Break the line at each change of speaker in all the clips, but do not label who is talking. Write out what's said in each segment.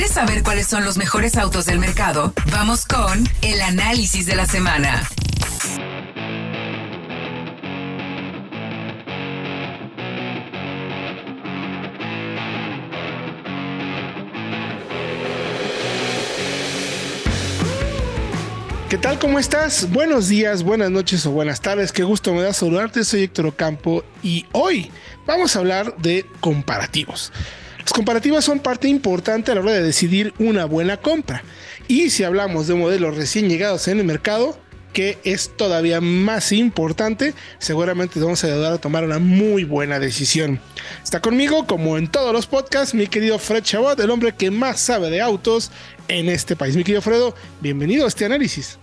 ¿Quieres saber cuáles son los mejores autos del mercado? Vamos con el análisis de la semana.
¿Qué tal? ¿Cómo estás? Buenos días, buenas noches o buenas tardes. Qué gusto me da saludarte. Soy Héctor Ocampo y hoy vamos a hablar de comparativos. Las comparativas son parte importante a la hora de decidir una buena compra. Y si hablamos de modelos recién llegados en el mercado, que es todavía más importante, seguramente te vamos a ayudar a tomar una muy buena decisión. Está conmigo, como en todos los podcasts, mi querido Fred Chabot, el hombre que más sabe de autos en este país. Mi querido Fredo, bienvenido a este análisis.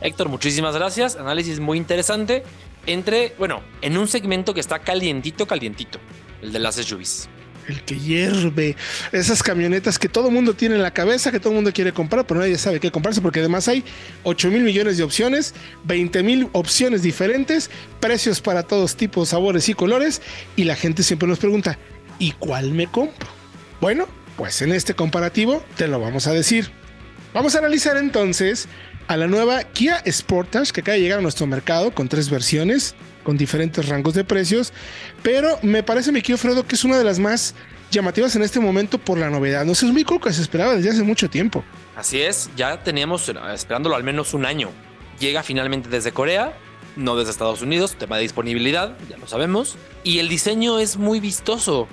Héctor, muchísimas gracias. Análisis muy interesante. Entre, bueno, en un segmento que está calientito, calientito, el de las SUVs.
El que hierve. Esas camionetas que todo mundo tiene en la cabeza, que todo mundo quiere comprar, pero nadie sabe qué comprarse, porque además hay 8 mil millones de opciones, 20 mil opciones diferentes, precios para todos tipos, sabores y colores, y la gente siempre nos pregunta, ¿y cuál me compro? Bueno, pues en este comparativo te lo vamos a decir. Vamos a analizar entonces a la nueva Kia Sportage que acaba de llegar a nuestro mercado con tres versiones, con diferentes rangos de precios, pero me parece, mi querido Fredo, que es una de las más llamativas en este momento por la novedad. No sé, es muy cool que se esperaba desde hace mucho tiempo.
Así es, ya teníamos esperándolo al menos un año. Llega finalmente desde Corea, no desde Estados Unidos, tema de disponibilidad, ya lo sabemos, y el diseño es muy vistoso.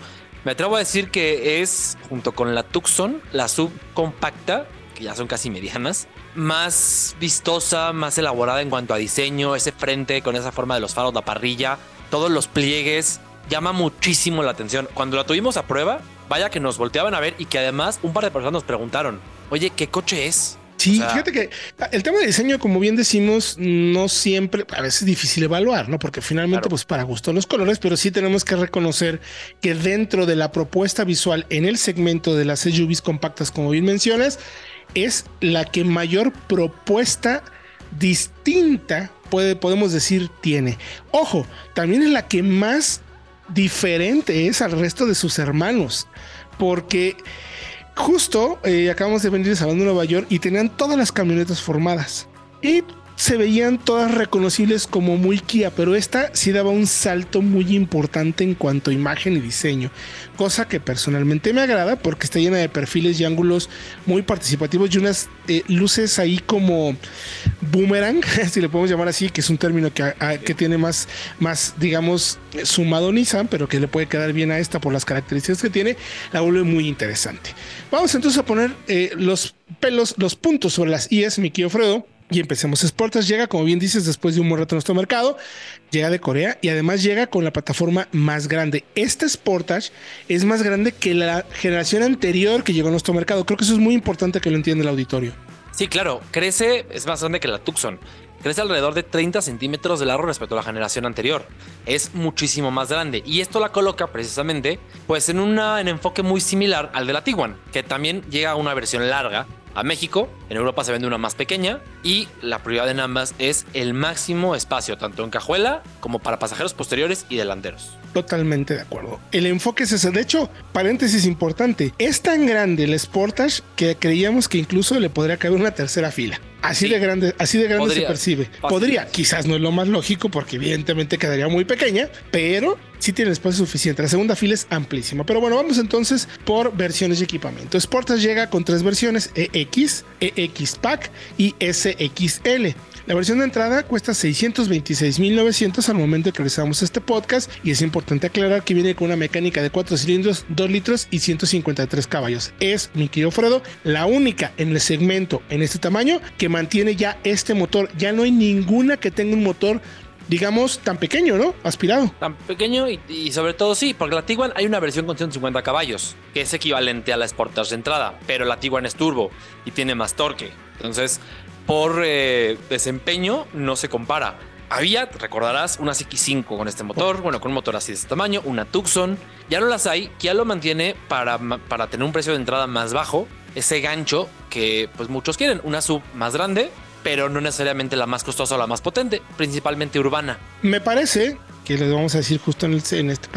Me atrevo a decir que es, junto con la Tucson, la subcompacta, que ya son casi medianas, más vistosa, más elaborada en cuanto a diseño, ese frente con esa forma de los faros, la parrilla, todos los pliegues, llama muchísimo la atención. Cuando la tuvimos a prueba, vaya que nos volteaban a ver y que además un par de personas nos preguntaron, oye, ¿qué coche es?
Sí, fíjate que el tema de diseño, como bien decimos, no siempre, a veces es difícil evaluar, ¿no? Porque finalmente, pues para gusto los colores, pero sí tenemos que reconocer que dentro de la propuesta visual en el segmento de las SUVs compactas, como bien mencionas, es la que mayor propuesta distinta puede, podemos decir tiene. Ojo, también es la que más diferente es al resto de sus hermanos, porque justo eh, acabamos de venir de de Nueva York y tenían todas las camionetas formadas. Y se veían todas reconocibles como muy Kia, pero esta sí daba un salto muy importante en cuanto a imagen y diseño, cosa que personalmente me agrada porque está llena de perfiles y ángulos muy participativos y unas eh, luces ahí como boomerang, si le podemos llamar así, que es un término que, que tiene más, más, digamos, sumado Nissan, pero que le puede quedar bien a esta por las características que tiene, la vuelve muy interesante. Vamos entonces a poner eh, los pelos, los puntos sobre las IS, mi querido Fredo y empecemos. Sportage llega, como bien dices, después de un buen rato en nuestro mercado, llega de Corea y además llega con la plataforma más grande. Este Sportage es más grande que la generación anterior que llegó a nuestro mercado. Creo que eso es muy importante que lo entienda el auditorio.
Sí, claro, crece, es más grande que la Tucson. Crece alrededor de 30 centímetros de largo respecto a la generación anterior. Es muchísimo más grande y esto la coloca precisamente pues en, una, en enfoque muy similar al de la Tiguan, que también llega a una versión larga a México. En Europa se vende una más pequeña y la prioridad en ambas es el máximo espacio, tanto en cajuela como para pasajeros posteriores y delanteros.
Totalmente de acuerdo. El enfoque es ese. De hecho, paréntesis importante, es tan grande el Sportage que creíamos que incluso le podría caber una tercera fila. Así de grande, así de grande se percibe. Podría, quizás no es lo más lógico porque evidentemente quedaría muy pequeña, pero sí tiene espacio suficiente. La segunda fila es amplísima. Pero bueno, vamos entonces por versiones de equipamiento. Sportage llega con tres versiones, EX, EX Pack y SXL. La versión de entrada cuesta 626.900 al momento que realizamos este podcast y es importante aclarar que viene con una mecánica de 4 cilindros, 2 litros y 153 caballos. Es, mi querido Fredo, la única en el segmento en este tamaño que mantiene ya este motor. Ya no hay ninguna que tenga un motor digamos, tan pequeño, ¿no? Aspirado.
Tan pequeño y, sobre todo sí, porque la Tiguan hay una versión con 150 caballos, que es equivalente a la Sportage de entrada, pero la Tiguan es turbo y tiene más torque. Entonces, por eh, desempeño no se compara. Había, recordarás, una X5 con este motor, bueno, con un motor así de este tamaño, una Tucson. Ya no las hay, ya lo mantiene para, para tener un precio de entrada más bajo, ese gancho que pues muchos quieren, una sub más grande, pero no necesariamente la más costosa o la más potente, principalmente urbana.
Me parece que les vamos a decir justo en, en este,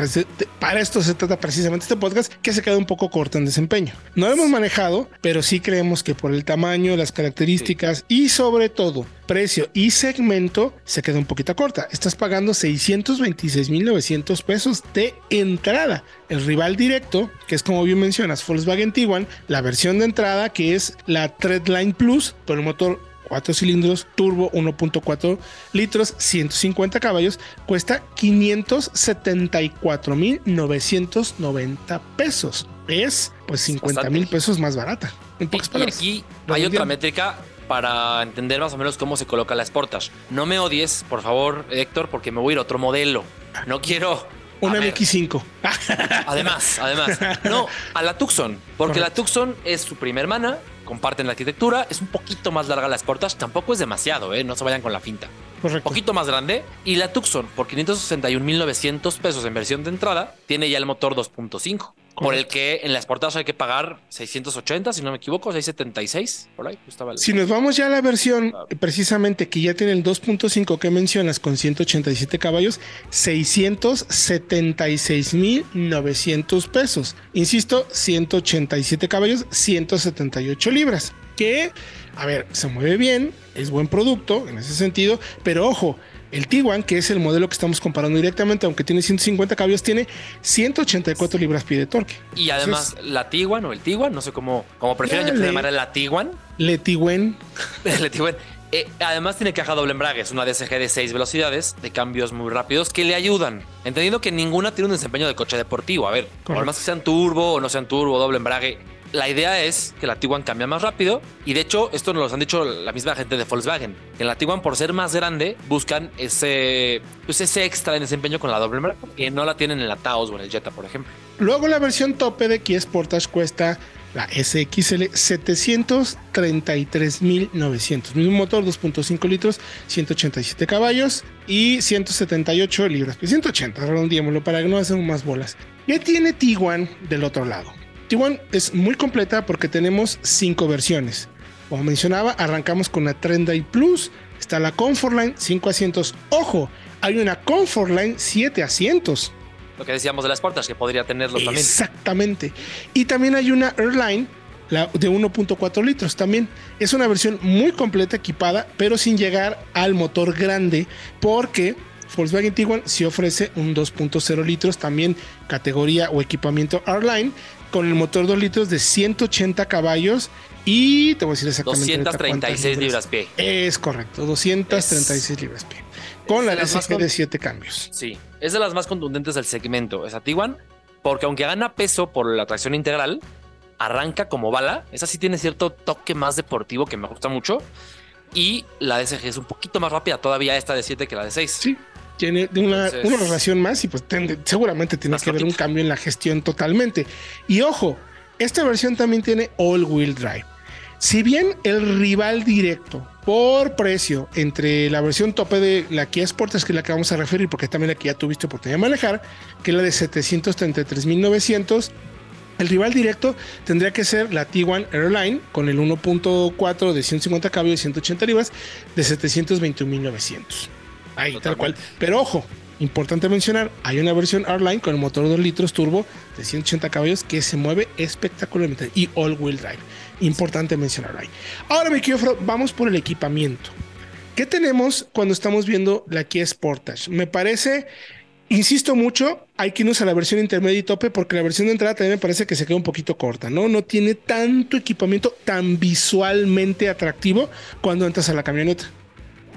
para esto se trata precisamente este podcast, que se queda un poco corto en desempeño. No lo hemos manejado, pero sí creemos que por el tamaño, las características y sobre todo precio y segmento se queda un poquito corta. Estás pagando 626.900 pesos de entrada. El rival directo, que es como bien mencionas, Volkswagen Tiguan, la versión de entrada que es la Treadline Plus, con el motor 4 cilindros, turbo 1.4 litros, 150 caballos, cuesta 574.990 pesos. Es pues 50 mil pesos más barata.
y, aquí hay otra métrica para entender más o menos cómo se coloca la Sportage. No me odies, por favor, Héctor, porque me voy a ir a otro modelo. No quiero
una MX5.
Además, además. No, a la Tucson, porque la Tucson es su prima hermana, comparten la arquitectura, es un poquito más larga las puertas, tampoco es demasiado, ¿eh? no se vayan con la finta. Un poquito más grande. Y la Tucson, por 561.900 pesos en versión de entrada, tiene ya el motor 2.5 por el que en las portadas hay que pagar 680, si no me equivoco, 676, por ahí.
Si nos vamos ya a la versión precisamente que ya tiene el 2.5 que mencionas con 187 caballos, 676.900 pesos. Insisto, 187 caballos, 178 libras. Que, a ver, se mueve bien, es buen producto en ese sentido, pero ojo, el Tiguan, que es el modelo que estamos comparando directamente, aunque tiene 150 caballos, tiene 184 libras-pie de torque.
Y además, la Tiguan o el Tiguan, no sé cómo, cómo prefieren yo llamar la Tiguan.
Le Tiguan.
le Tiguan. Eh, además tiene caja doble embrague, es una DSG de 6 velocidades, de cambios muy rápidos que le ayudan. Entendiendo que ninguna tiene un desempeño de coche deportivo. A ver, por más que sean turbo o no sean turbo, doble embrague, la idea es que la Tiguan cambia más rápido y de hecho esto nos lo han dicho la misma gente de Volkswagen. En la Tiguan por ser más grande buscan ese, pues ese extra de desempeño con la doble marca que no la tienen en la Taos o en el Jetta, por ejemplo.
Luego la versión tope de Kia Sportage cuesta la SXL 733.900. Mismo motor, 2.5 litros, 187 caballos y 178 libras. 180, pues redondeémoslo para que no hacemos más bolas. ¿Qué tiene Tiguan del otro lado? Tiguan es muy completa porque tenemos cinco versiones. Como mencionaba, arrancamos con la Trendy Plus, está la Comfortline 5 asientos. Ojo, hay una Comfortline 7 asientos.
Lo que decíamos de las puertas, que podría tenerlo también.
Exactamente. Y también hay una Airline la de 1.4 litros también. Es una versión muy completa, equipada, pero sin llegar al motor grande, porque Volkswagen Tiguan sí ofrece un 2.0 litros, también categoría o equipamiento R-Line, con el motor 2 litros de 180 caballos y te voy a decir exactamente
236 libras pie.
Es correcto, 236 libras pie. Con la DSG de 7 cambios.
Sí, es de las más contundentes del segmento, esa Tiguan, porque aunque gana peso por la tracción integral, arranca como bala. Esa sí tiene cierto toque más deportivo que me gusta mucho. Y la DSG es un poquito más rápida todavía esta de 7 que la de 6.
Sí, tiene una, una relación más y pues seguramente tiene que haber un cambio en la gestión totalmente. Y ojo, esta versión también tiene all-wheel drive. Si bien el rival directo por precio entre la versión tope de la Kia Sportage, que es la que vamos a referir, porque también aquí ya tuviste oportunidad de manejar, que es la de 733.900, el rival directo tendría que ser la T1 Airline con el 1.4 de 150 caballos y 180 libras de 721.900. Ahí, tal cual. Pero ojo, importante mencionar, hay una versión R-Line con el motor de 2 litros turbo de 180 caballos que se mueve espectacularmente y all-wheel drive. Importante mencionar ahí. Ahora, mi querido vamos por el equipamiento. ¿Qué tenemos cuando estamos viendo la Kia Sportage? Me parece, insisto mucho, hay que irnos a la versión intermedia y tope porque la versión de entrada también me parece que se queda un poquito corta, ¿no? No tiene tanto equipamiento tan visualmente atractivo cuando entras a la camioneta.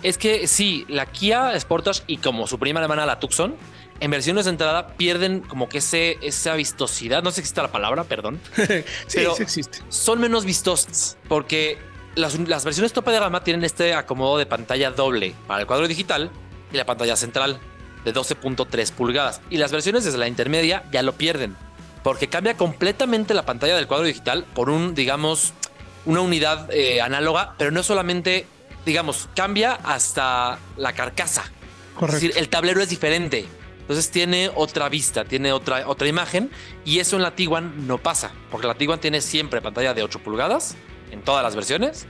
Es que sí, la Kia Sportage y como su prima alemana la Tucson, en versiones de entrada pierden como que ese, esa vistosidad. No sé si existe la palabra, perdón.
sí, pero sí existe.
Son menos vistosas porque las, las, versiones tope de gama tienen este acomodo de pantalla doble para el cuadro digital y la pantalla central de 12.3 pulgadas. Y las versiones desde la intermedia ya lo pierden porque cambia completamente la pantalla del cuadro digital por un, digamos, una unidad eh, análoga, pero no solamente digamos, cambia hasta la carcasa. Correcto. Es decir, el tablero es diferente. Entonces tiene otra vista, tiene otra, otra imagen y eso en la Tiguan no pasa, porque la Tiguan tiene siempre pantalla de 8 pulgadas en todas las versiones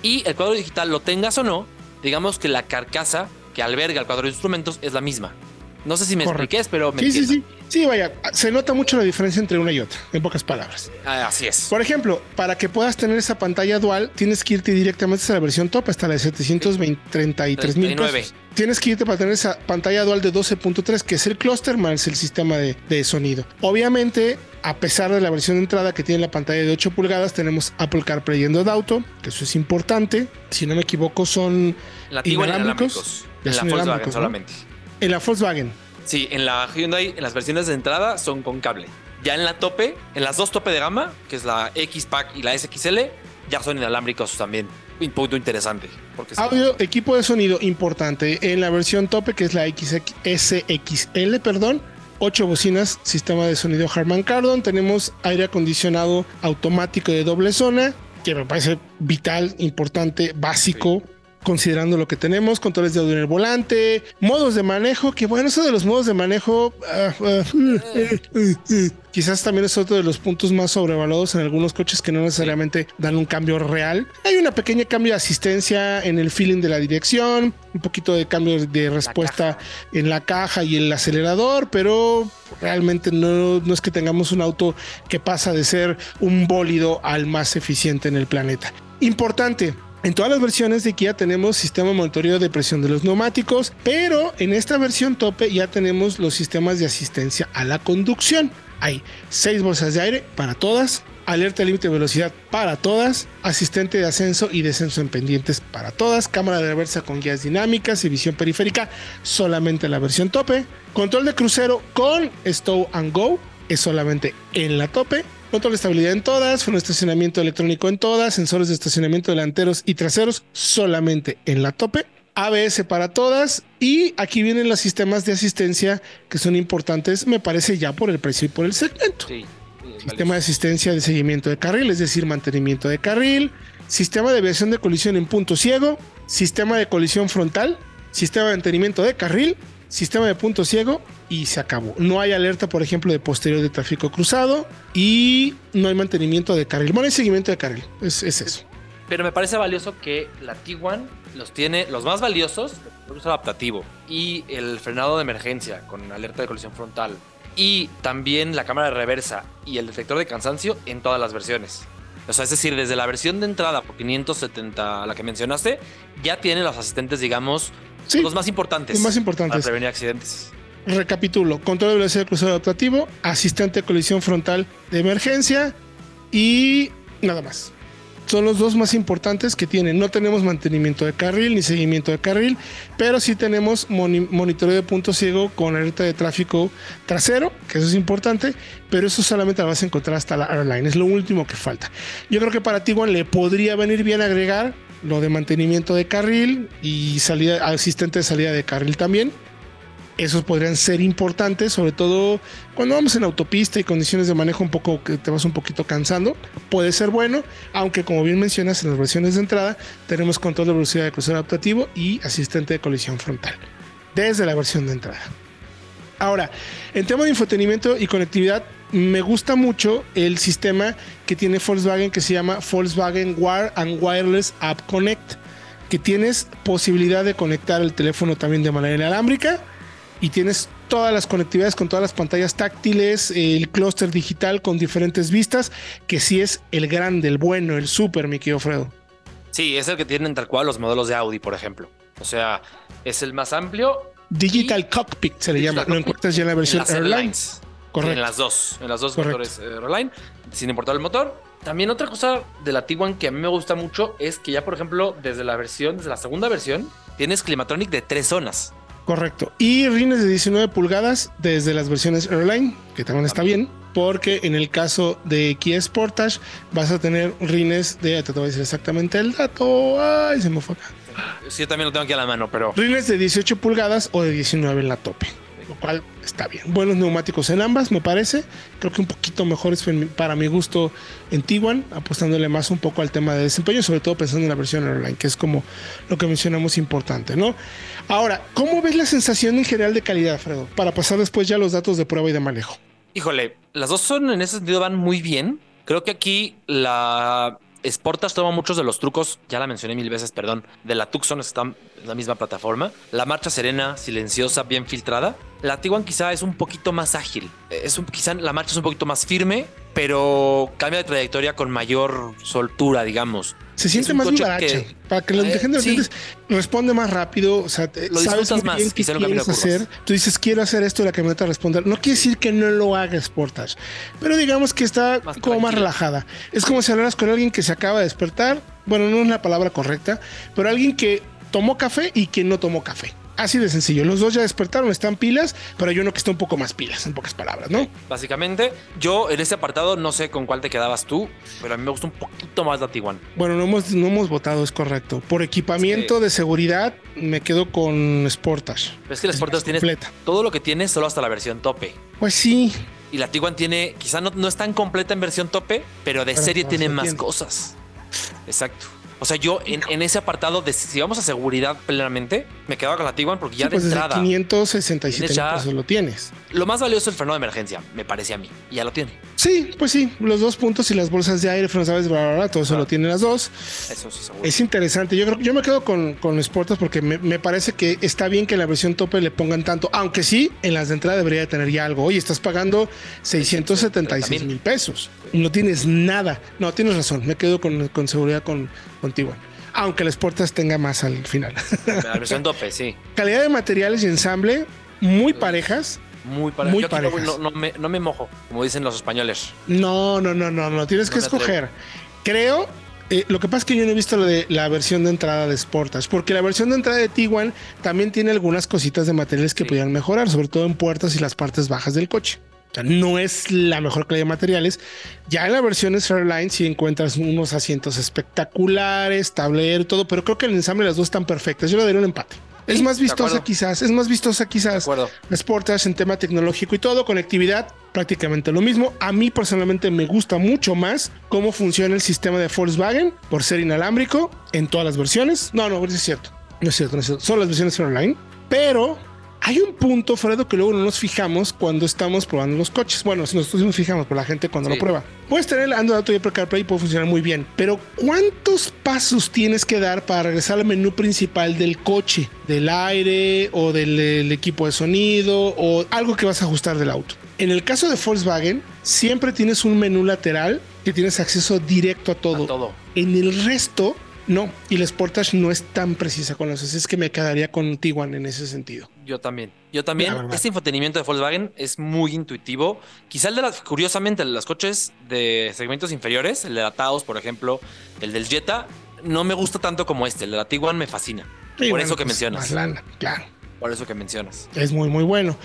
y el cuadro digital lo tengas o no, digamos que la carcasa que alberga el cuadro de instrumentos es la misma. No sé si me
Correcto.
expliqué, pero me
Sí, sí, sí. Sí, vaya, se nota mucho la diferencia entre una y otra, en pocas palabras.
Ah, así es.
Por ejemplo, para que puedas tener esa pantalla dual, tienes que irte directamente a la versión top, hasta la de 733 mil
39.
pesos. Tienes que irte para tener esa pantalla dual de 12.3, que es el cluster más el sistema de, de sonido. Obviamente, a pesar de la versión de entrada que tiene la pantalla de 8 pulgadas, tenemos Apple CarPlay y Android Auto, que eso es importante. Si no me equivoco, son inalámbricos.
En la Volkswagen solamente.
en la Volkswagen.
Sí, en la Hyundai, en las versiones de entrada son con cable. Ya en la tope, en las dos tope de gama, que es la X-Pack y la SXL, ya son inalámbricos también. Un punto interesante. Porque
Audio, equipo de sonido importante. En la versión tope, que es la XX SXL, perdón. 8 bocinas, sistema de sonido Harman Kardon. Tenemos aire acondicionado automático de doble zona, que me parece vital, importante, básico. Considerando lo que tenemos, controles de audio en el volante, modos de manejo, que bueno, eso de los modos de manejo, ah, ah, quizás también es otro de los puntos más sobrevaluados en algunos coches que no necesariamente dan un cambio real. Hay una pequeña cambio de asistencia en el feeling de la dirección, un poquito de cambio de respuesta en la caja y el acelerador, pero realmente no, no es que tengamos un auto que pasa de ser un bólido al más eficiente en el planeta. Importante, en todas las versiones de Kia tenemos sistema de monitoreo de presión de los neumáticos, pero en esta versión tope ya tenemos los sistemas de asistencia a la conducción. Hay seis bolsas de aire para todas, alerta límite de velocidad para todas, asistente de ascenso y descenso en pendientes para todas, cámara de reversa con guías dinámicas y visión periférica solamente en la versión tope, control de crucero con Stow and Go es solamente en la tope. Control de estabilidad en todas, freno de estacionamiento electrónico en todas, sensores de estacionamiento delanteros y traseros solamente en la tope. ABS para todas y aquí vienen los sistemas de asistencia que son importantes, me parece ya por el precio y por el segmento.
Sí.
Sistema de asistencia de seguimiento de carril, es decir, mantenimiento de carril, sistema de aviación de colisión en punto ciego, sistema de colisión frontal, sistema de mantenimiento de carril, sistema de punto ciego y se acabó. No hay alerta, por ejemplo, de posterior de tráfico cruzado y no hay mantenimiento de carril. Bueno, hay seguimiento de carril, es, es eso.
Pero me parece valioso que la Tiguan los tiene, los más valiosos, el uso adaptativo y el frenado de emergencia con alerta de colisión frontal y también la cámara de reversa y el detector de cansancio en todas las versiones. O sea, es decir, desde la versión de entrada por 570, la que mencionaste, ya tiene los asistentes, digamos,
Sí,
los más importantes.
los más
Para
importantes.
prevenir accidentes.
Recapitulo, control de velocidad de crucero adaptativo, asistente de colisión frontal de emergencia y nada más. Son los dos más importantes que tienen. No tenemos mantenimiento de carril ni seguimiento de carril, pero sí tenemos moni- monitoreo de punto ciego con alerta de tráfico trasero, que eso es importante, pero eso solamente lo vas a encontrar hasta la airline. Es lo último que falta. Yo creo que para Tiguan le podría venir bien agregar lo de mantenimiento de carril y salida, asistente de salida de carril también esos podrían ser importantes, sobre todo cuando vamos en autopista y condiciones de manejo un poco que te vas un poquito cansando. Puede ser bueno, aunque como bien mencionas en las versiones de entrada, tenemos control de velocidad de crucero adaptativo y asistente de colisión frontal desde la versión de entrada. Ahora, en tema de infotenimiento y conectividad, me gusta mucho el sistema que tiene Volkswagen que se llama Volkswagen Wire and Wireless App Connect, que tienes posibilidad de conectar el teléfono también de manera inalámbrica y tienes todas las conectividades con todas las pantallas táctiles, el clúster digital con diferentes vistas, que sí es el grande, el bueno, el super, mi querido Fredo.
Sí, es el que tienen tal cual los modelos de Audi, por ejemplo. O sea, es el más amplio.
Digital Cockpit se le
Digital
llama, lo
Cockpit
encuentras ya en la versión Airline.
Airlines.
Correcto.
En las dos, en las dos
Correcto.
motores eh, Airline, sin importar el motor. También otra cosa de la Tiguan que a mí me gusta mucho es que ya, por ejemplo, desde la versión, desde la segunda versión, tienes Climatronic de tres zonas.
Correcto. Y rines de 19 pulgadas desde las versiones Airline, que también está bien, porque en el caso de Kia Sportage vas a tener rines de, te voy a decir exactamente el dato, ay, se me fue acá.
Sí, yo también lo tengo aquí a la mano, pero
Rines de 18 pulgadas o de 19 en la tope, lo cual está bien. Buenos neumáticos en ambas, me parece. Creo que un poquito mejores para mi gusto en Tiguan, apostándole más un poco al tema de desempeño, sobre todo pensando en la versión Airline, que es como lo que mencionamos importante, ¿no? Ahora, ¿cómo ves la sensación en general de calidad, Fredo? Para pasar después ya a los datos de prueba y de manejo.
Híjole, las dos son en ese sentido van muy bien. Creo que aquí la Sportage toma muchos de los trucos, ya la mencioné mil veces, perdón, de la Tucson, está en la misma plataforma. La marcha serena, silenciosa, bien filtrada. La Tiguan quizá es un poquito más ágil. Es un, quizá la marcha es un poquito más firme, pero cambia de trayectoria con mayor soltura, digamos.
Se siente más vivaracha.
que-
Para que la
Eh,
gente
sí.
responde más rápido. O sea, te-
Lo
sabes muy
más,
bien qué quieres hacer. Tú dices, quiero hacer esto y la camioneta responde. No quiere decir que no lo haga Sportage, pero digamos que está
Más
como más relajada. Es como si hablaras con alguien que se acaba de despertar. Bueno, no es la palabra correcta, pero alguien que tomó café y que no tomó café. Así de sencillo. Los dos ya despertaron, están pilas, pero hay uno que está un poco más pilas, en pocas palabras, ¿no?
Básicamente, yo en ese apartado no sé con cuál te quedabas tú, pero a mí me gusta un poquito más la Tiguan.
Bueno, no hemos, no hemos votado, es correcto. Por equipamiento
Sí.
de seguridad, me quedo con Sportage.
Pero es que el Sportage tiene
completa.
todo lo que tiene solo hasta la versión tope.
Pues sí,
Y la Tiguan tiene, quizá no, no es tan completa en versión tope, pero de
Pero
serie tiene más cosas. Exacto. O sea, yo en, en ese apartado de si vamos a seguridad plenamente, me quedaba con la Tiguan porque ya
sí, pues
de
desde
entrada
567
tienes
mil
ya-
pesos lo tienes.
lo más valioso es el freno de emergencia, me parece a mí. Y ya lo tiene.
Sí, pues sí, los dos puntos y las bolsas de aire, frenos, sabes, bla, bla, bla, todo eso
Ah.
lo tienen las dos.
Eso sí, seguro.
Es interesante. Yo creo yo me quedo con, con Sportage porque me, me parece que está bien que en la versión tope le pongan tanto, aunque sí, en las de entrada debería de tener ya algo. Oye, estás pagando 676 mil pesos no tienes nada. No, tienes razón. Me quedo con, con seguridad con, contigo. Aunque el Sportage tenga más al final.
La versión tope, sí.
Calidad de materiales y ensamble muy parejas.
Muy, yo
parejas.
no- no me, no me mojo, como dicen los españoles.
No, no, no, no, no. Tienes
No
que escoger. Creo. eh, lo que pasa es que yo no he visto lo de la versión de entrada de Sportage, porque la versión de entrada de Tiguan también tiene algunas cositas de materiales que
Sí.
podrían mejorar, sobre todo en puertas y las partes bajas del coche. O sea, no es la mejor calidad de materiales. Ya en la versión Fairline sí encuentras unos asientos espectaculares, tablero todo, pero creo que el ensamble de las dos están perfectas. Yo le daría un empate. Es más vistosa quizás, es más vistosa quizás.
acuerdo.
Sportage en tema tecnológico y todo, conectividad, prácticamente lo mismo. A mí personalmente me gusta mucho más cómo funciona el sistema de Volkswagen por ser inalámbrico en todas las versiones. No, no, es cierto. No es cierto, no es cierto. Son las versiones online. Pero hay un punto, Fredo, que luego no nos fijamos cuando estamos probando los coches. Bueno, si nosotros nos fijamos, pero la gente cuando
Sí.
lo prueba. Puedes tener el Android Auto y Apple CarPlay y puede funcionar muy bien. Pero ¿cuántos pasos tienes que dar para regresar al menú principal del coche? Del aire o del, del equipo de sonido o algo que vas a ajustar del auto. En el caso de Volkswagen, siempre tienes un menú lateral que tienes acceso directo a todo.
A todo.
En el resto, no. Y la Sportage no es tan precisa con. Así es que me quedaría con Tiguan en ese sentido.
Yo también. Yo también. Este infotenimiento de Volkswagen es muy intuitivo. Quizá el de las, curiosamente, el de los coches de segmentos inferiores, el de la Taos, por ejemplo, el del Jetta, no me gusta tanto como este. El de la Tiguan me fascina. Por
bueno,
eso que
pues,
mencionas.
Más lana, claro.
Por eso que mencionas.
Es muy, muy bueno.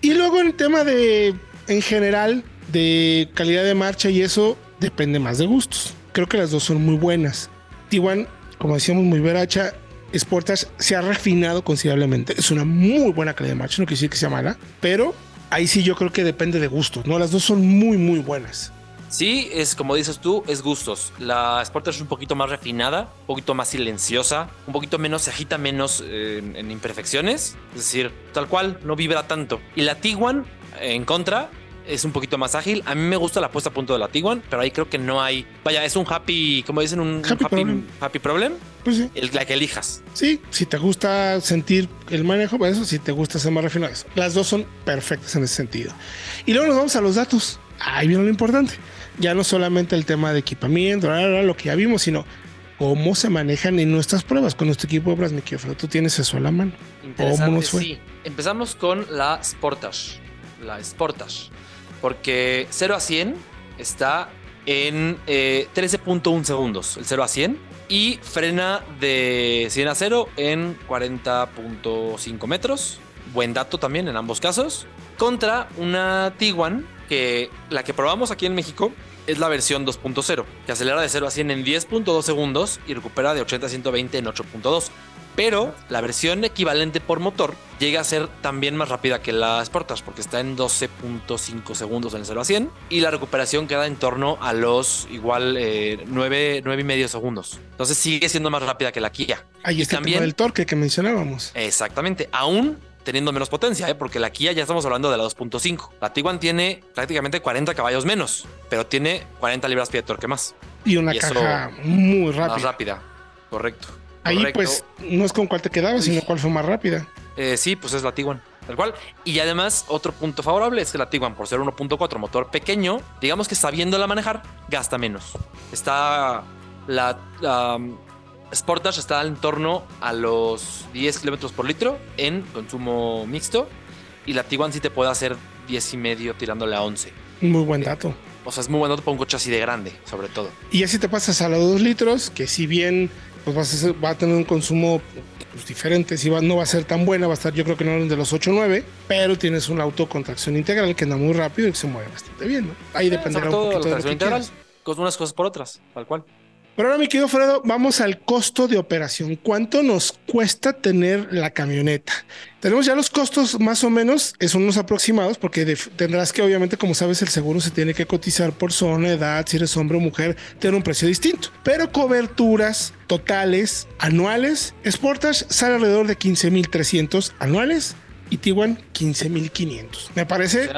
Y luego en tema de, en general, de calidad de marcha y eso, depende más de gustos. Creo que las dos son muy buenas. Tiguan, como decíamos, muy veracha. Sportage se ha refinado considerablemente. Es una muy buena calidad de marcha, no quiere decir que sea mala, pero ahí sí yo creo que depende de gustos, ¿no? Las dos son muy, muy buenas.
Sí, es como dices tú, es gustos. La Sportage es un poquito más refinada, un poquito más silenciosa, un poquito menos, se agita menos eh, en, imperfecciones. Es decir, tal cual, no vibra tanto. Y la Tiguan, en contra, es un poquito más ágil. A mí me gusta la puesta a punto de la Tiguan, pero ahí creo que no hay. Vaya, es un happy, como dicen, un
Happy
happy,
problem.
happy problem,
Pues sí.
el, la que elijas.
Sí, si te gusta sentir el manejo, pues eso, si te gusta ser más refinado, eso. Las dos son perfectas en ese sentido. Y luego nos vamos a los datos. Ahí viene lo importante. Ya no solamente el tema de equipamiento, bla, bla, bla, lo que ya vimos, sino cómo se manejan en nuestras pruebas con nuestro equipo de pruebas, mi. Tú tienes eso a la mano.
Interesante,
¿Cómo nos fue?
sí. Empezamos con la Sportage. La Sportage. Porque 0 a 100 está en eh, 13.1 segundos. El 0 a 100. Y frena de 100 a 0 en 40.5 metros. Buen dato también en ambos casos. Contra una Tiguan que la que probamos aquí en México es la versión 2.0, que acelera de 0 a 100 en 10.2 segundos y recupera de 80 a 120 en 8.2 pero la versión equivalente por motor llega a ser también más rápida que la Sportage porque está en 12.5 segundos en el 0 a 100 y la recuperación queda en torno a los igual eh, 9, 9 y medio segundos. Entonces sigue siendo más rápida que la Kia.
Ahí está el
también-
del torque que mencionábamos.
Exactamente, aún teniendo menos potencia, ¿eh? porque la Kia ya estamos hablando de la 2.5. La Tiguan tiene prácticamente 40 caballos menos, pero tiene 40 libras-pie de torque más.
Y una
y
caja muy
Más
rápida.
rápida. Correcto.
Ahí
correcto.
pues no es con cuál te quedabas, sino cuál fue más rápida.
Eh, sí, pues es la Tiguan. Tal cual. Y además, otro punto favorable es que la Tiguan, por ser 1.4 motor pequeño, digamos que sabiéndola manejar, gasta menos. Está la, um, Sportage está en torno a los 10 kilómetros por litro en consumo mixto. Y la Tiguan sí te puede hacer 10 y medio tirándole a 11.
Muy buen dato.
O sea, es muy buen dato para un coche así de grande, sobre todo.
Y así te pasas a los 2 litros, que si bien pues vas a ser- va a tener un consumo pues, diferente, si va, no va a ser tan buena, va a estar yo creo que no de los 8 o 9, pero tienes un auto con tracción integral que anda muy rápido y que se mueve bastante bien, ¿no? Ahí dependerá un poquito de lo que
integral. unas cosas por otras, tal cual.
Pero ahora, mi querido Fredo, vamos al costo de operación. ¿Cuánto nos cuesta tener la camioneta? Tenemos ya los costos más o menos, eh, son unos aproximados, porque tendrás que, obviamente, como sabes, el seguro se tiene que cotizar por zona, edad, si eres hombre o mujer, tiene un precio distinto. Pero coberturas totales anuales, Sportage sale alrededor de 15,300 anuales y Tiguan 15,500. Me parece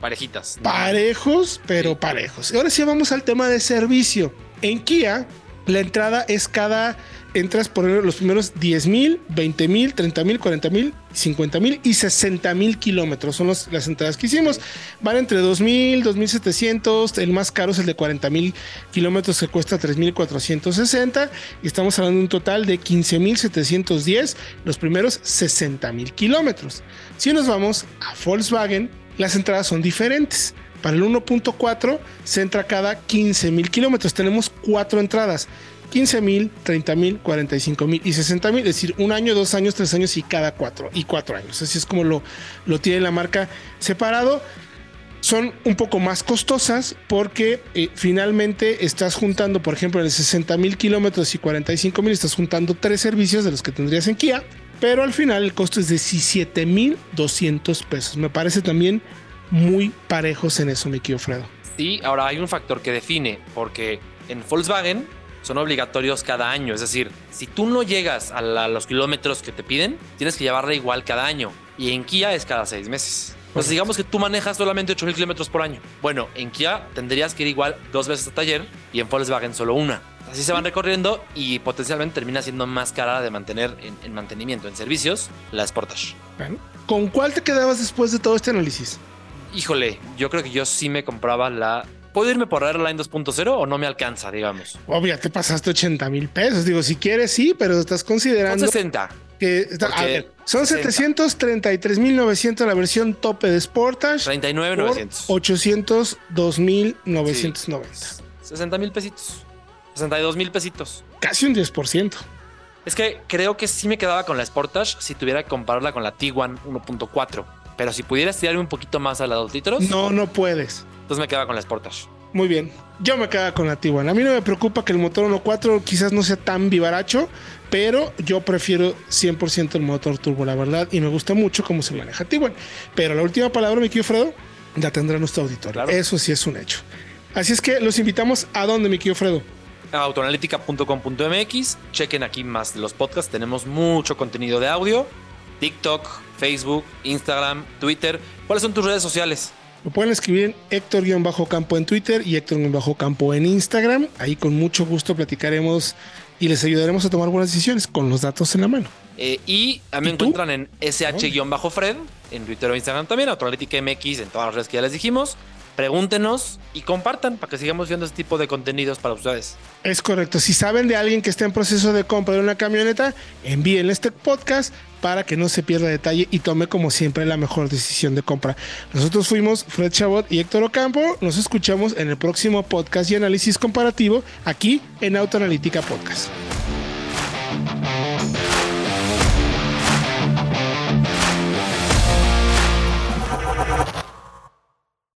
parejitas.
parejos, pero parejos. Y ahora sí vamos al tema de servicio. En Kia, la entrada es cada, entras por los primeros 10 mil, 20 mil, 30 mil, 40 mil, 50 mil y 60 mil kilómetros. Son las entradas que hicimos. Van entre 2 mil, 2.700. El más caro es el de 40 mil kilómetros que cuesta 3.460. Y estamos hablando de un total de 15.710 los primeros 60 mil kilómetros. Si nos vamos a Volkswagen, las entradas son diferentes. Para el 1.4 se entra cada 15 mil kilómetros. Tenemos cuatro entradas. 15 mil, 30 mil, 45 mil y 60 mil, es decir, un año, dos años, tres años y cada cuatro y cuatro años. Así es como lo, lo tiene la marca separado. Son un poco más costosas porque eh, finalmente estás juntando, por ejemplo, en el 60 mil kilómetros y 45 mil, estás juntando tres servicios de los que tendrías en Kia, pero al final el costo es de 17 mil 200 pesos. Me parece también muy parejos en eso, mi querido Fredo.
Sí, ahora hay un factor que define, porque en Volkswagen son obligatorios cada año. Es decir, si tú no llegas a, la- los kilómetros que te piden, tienes que llevarla igual cada año. Y en Kia es cada seis meses. Entonces, digamos que tú manejas solamente 8000 kilómetros por año. Bueno, en Kia tendrías que ir igual dos veces a taller y en Volkswagen solo una. Así se van recorriendo y potencialmente termina siendo más cara de mantener en, en mantenimiento, en servicios, la Sportage.
¿Con cuál te quedabas después de todo este análisis?
Híjole, yo creo que yo sí me compraba la. ¿Puedo irme por Airline 2.0 o no me alcanza, digamos?
Obvio, te pasaste 80 mil pesos. Digo, si quieres, sí, pero estás
Son
considerando
60.
que a ver, son
60.
733 mil 900 la versión tope de Sportage.
39,
por
900.
802 mil 990.
60 mil pesitos. 62 mil pesitos.
Casi un 10%.
Es que creo que sí me quedaba con la Sportage si tuviera que compararla con la Tiguan 1.4. Pero si pudieras tirarme un poquito más a la 2 litros,
No, no puedes.
entonces me quedaba con la Sportage.
Muy bien. Yo me quedaba con la Tiguan. A mí no me preocupa que el motor 1.4 quizás no sea tan vivaracho, pero yo prefiero 100% el motor turbo, la verdad, y me gusta mucho cómo se maneja Tiguan. Pero la última palabra, mi querido Fredo, la tendrá nuestro auditor.
Claro.
Eso sí es un hecho. Así es que los invitamos a dónde, mi querido Fredo.
autoanalítica.com.mx. Chequen aquí más de los podcasts. Tenemos mucho contenido de audio. TikTok, Facebook, Instagram, Twitter. ¿Cuáles son tus redes sociales?
Lo pueden escribir en Héctor-Campo en Twitter y Héctor-Campo en Instagram. Ahí con mucho gusto platicaremos y les ayudaremos a tomar buenas decisiones con los datos en la mano.
Eh, y a mí me encuentran en sh-fred, en Twitter o Instagram también, Autoanalítica MX, en todas las redes que ya les dijimos. Pregúntenos y compartan para que sigamos viendo este tipo de contenidos para ustedes.
Es correcto. Si saben de alguien que está en proceso de compra de una camioneta, envíenle este podcast para que no se pierda detalle y tome como siempre la mejor decisión de compra. Nosotros fuimos Fred Chabot y Héctor Ocampo. Nos escuchamos en el próximo podcast y análisis comparativo aquí en Autoanalítica Podcast.